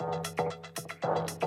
Música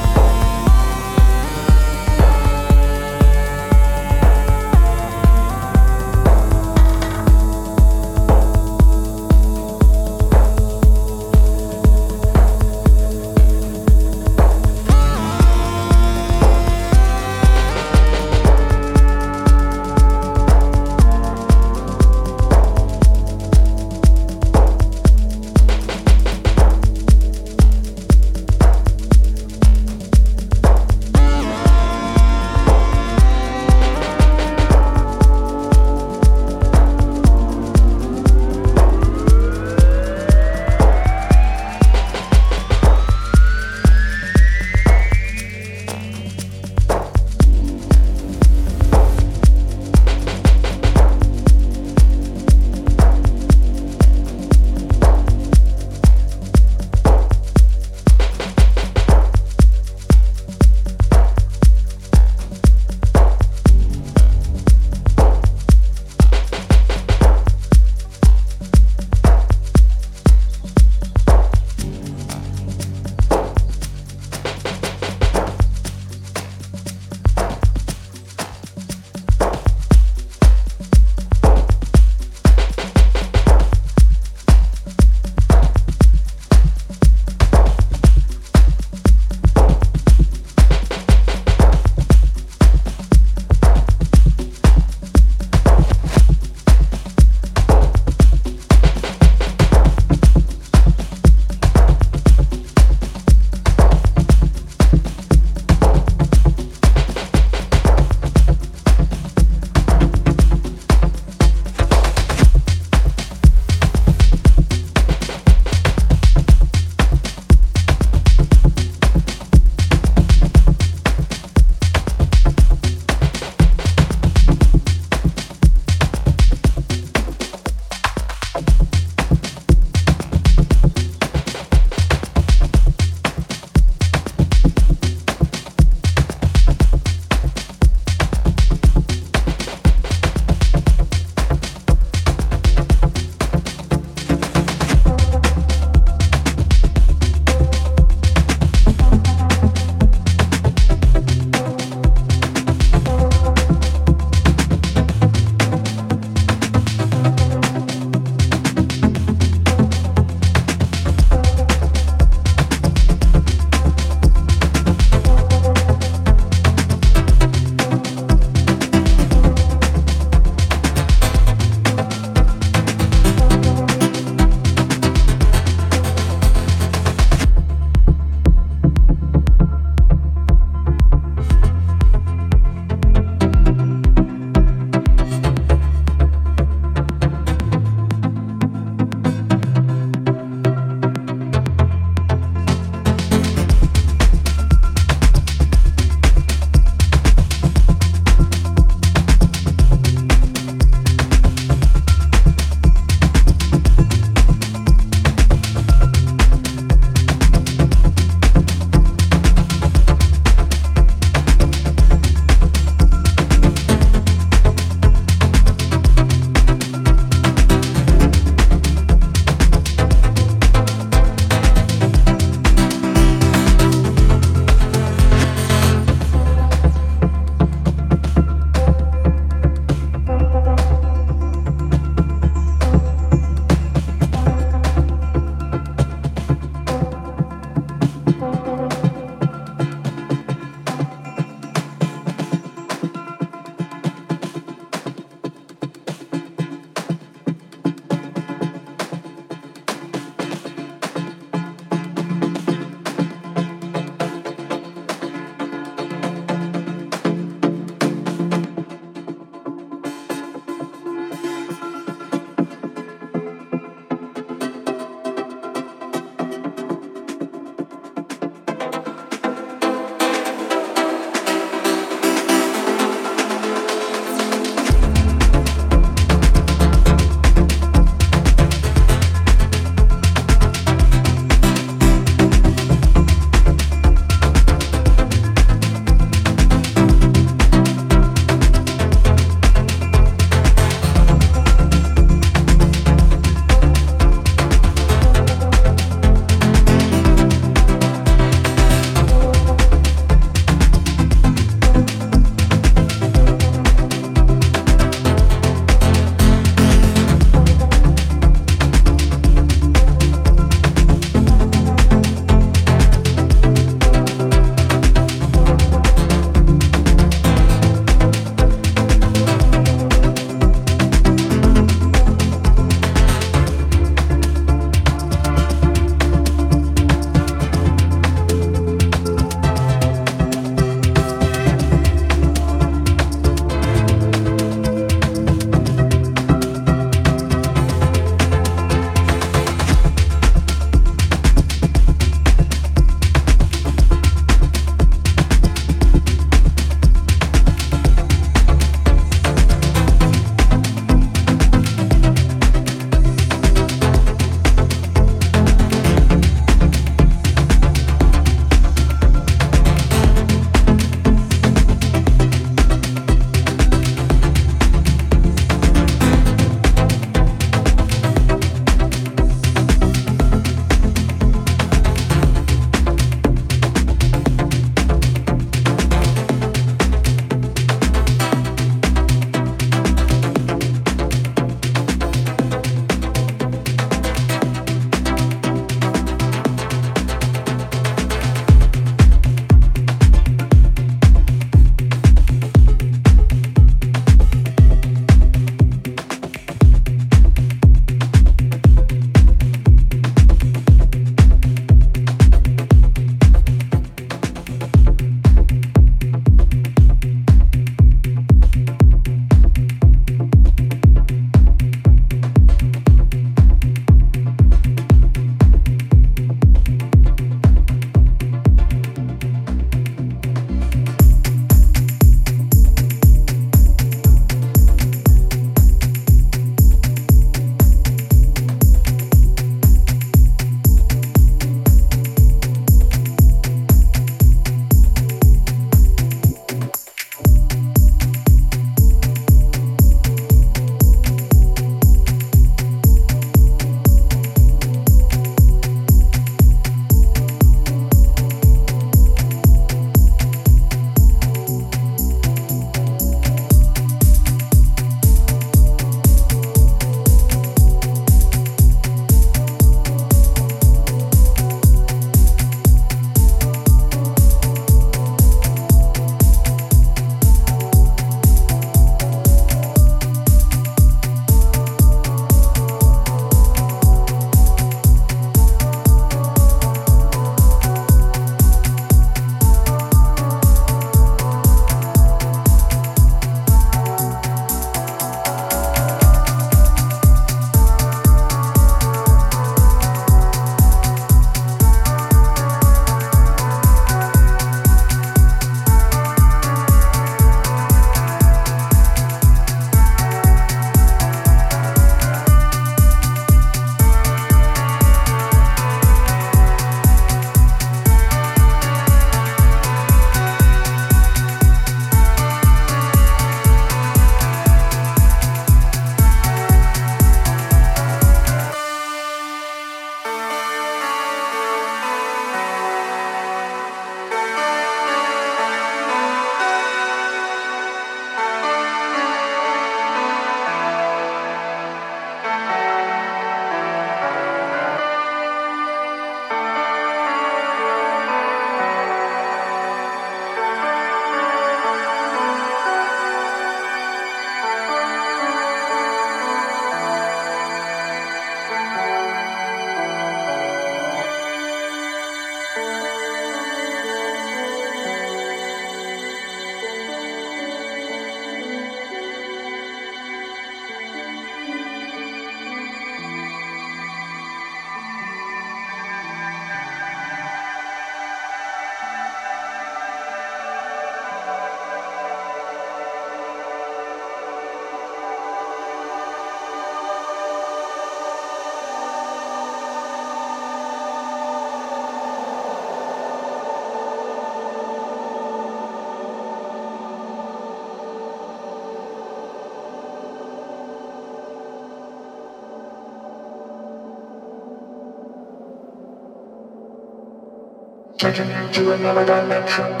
taking you to another dimension.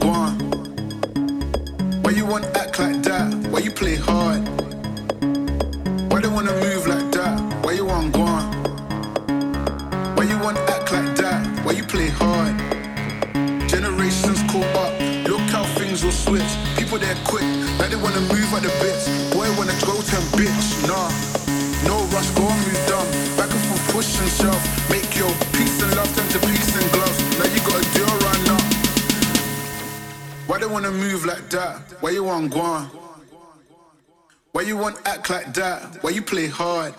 One. gone. move like that? Why you want go? Why you want act like that? Why you play hard?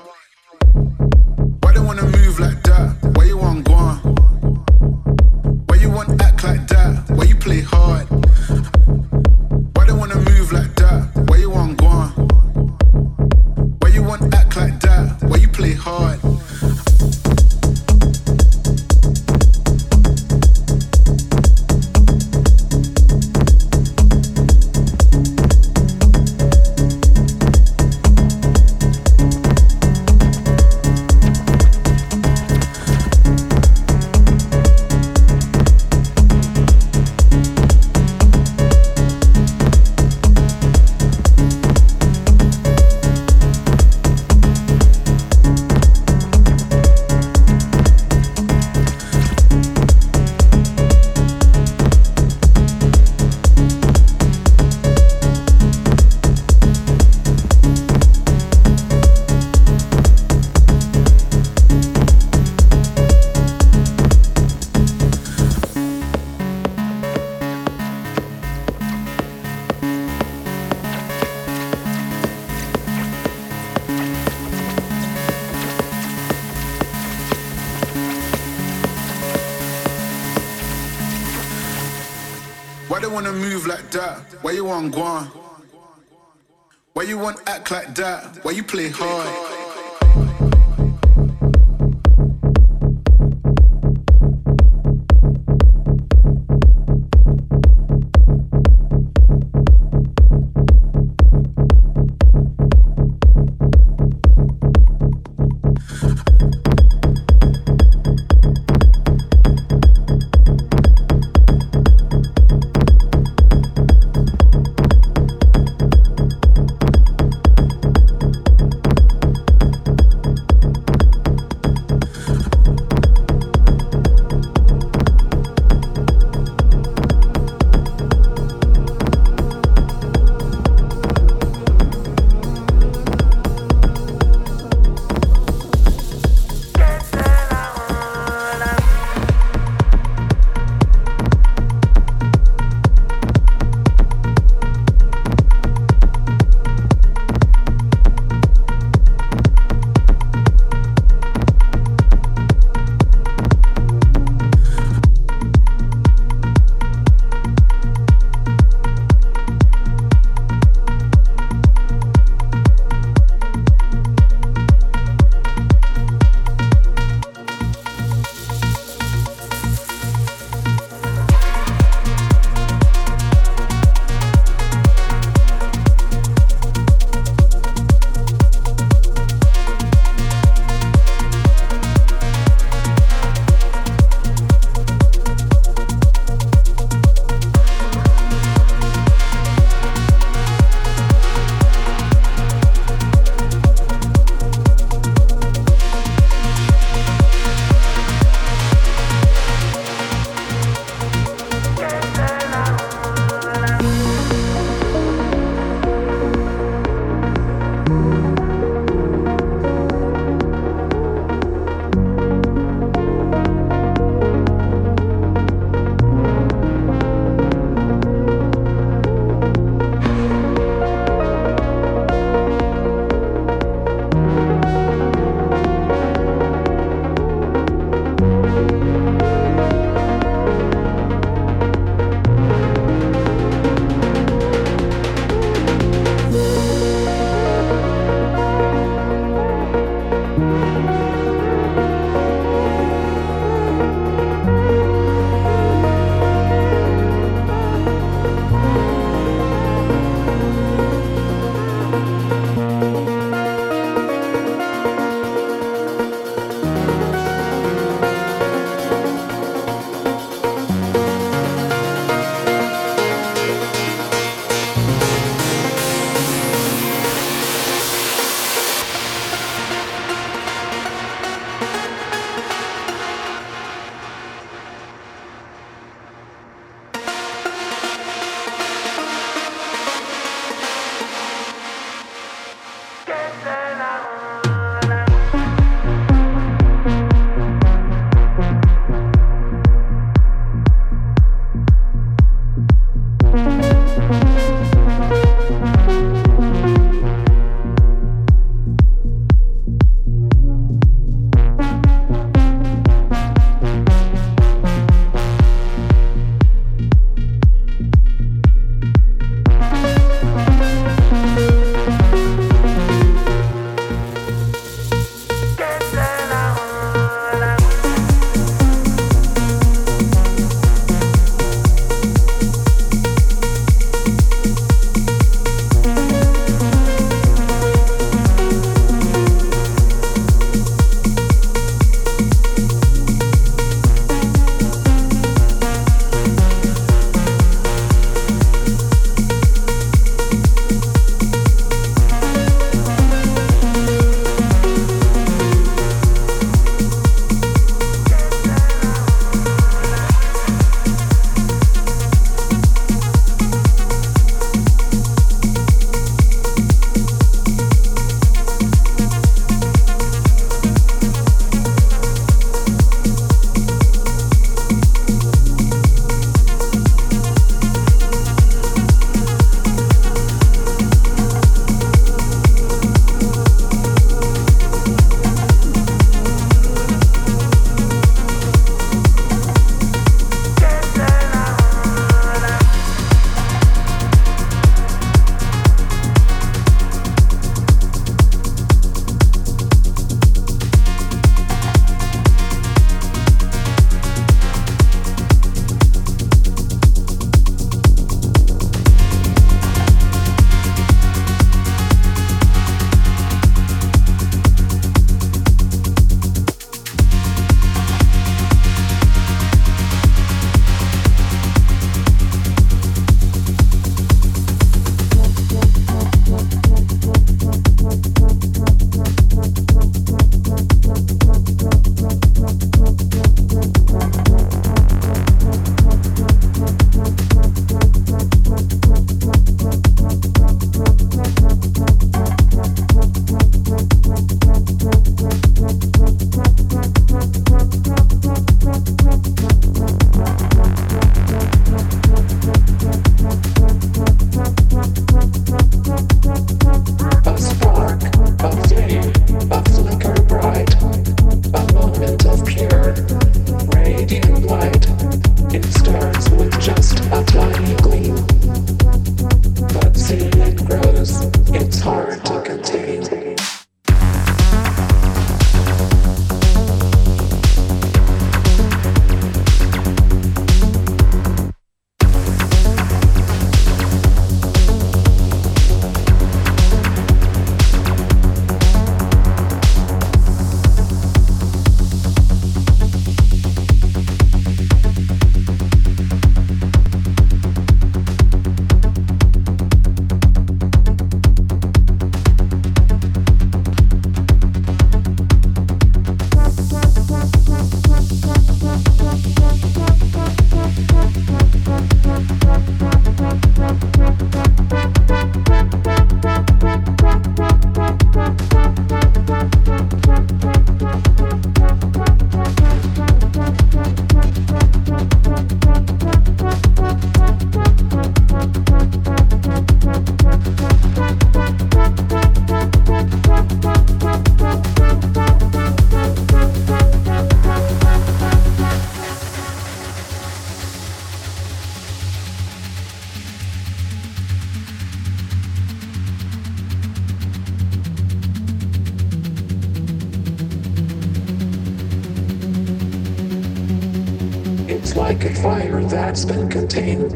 Contained.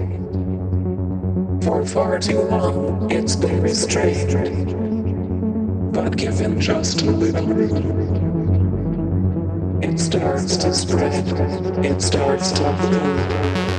For far too long, it's been restrained. But given just a little room, it starts to spread, it starts to bloom.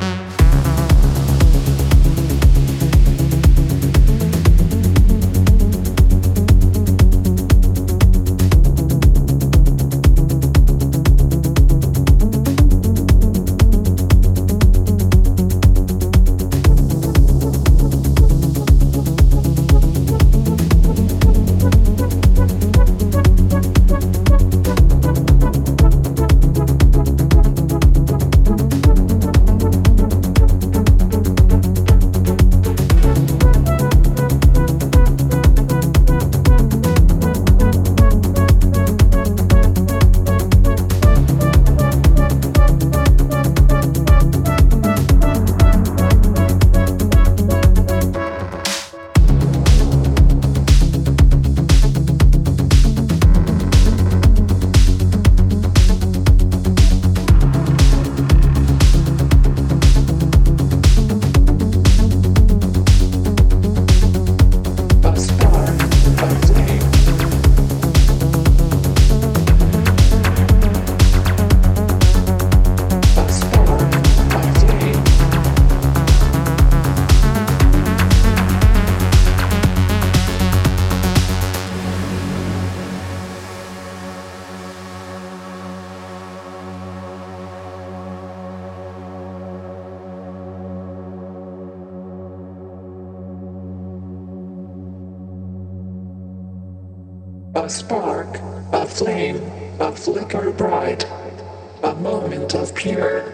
Pure,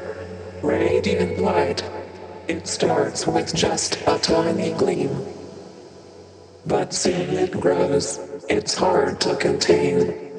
radiant light. It starts with just a tiny gleam, but soon it grows, it's hard to contain.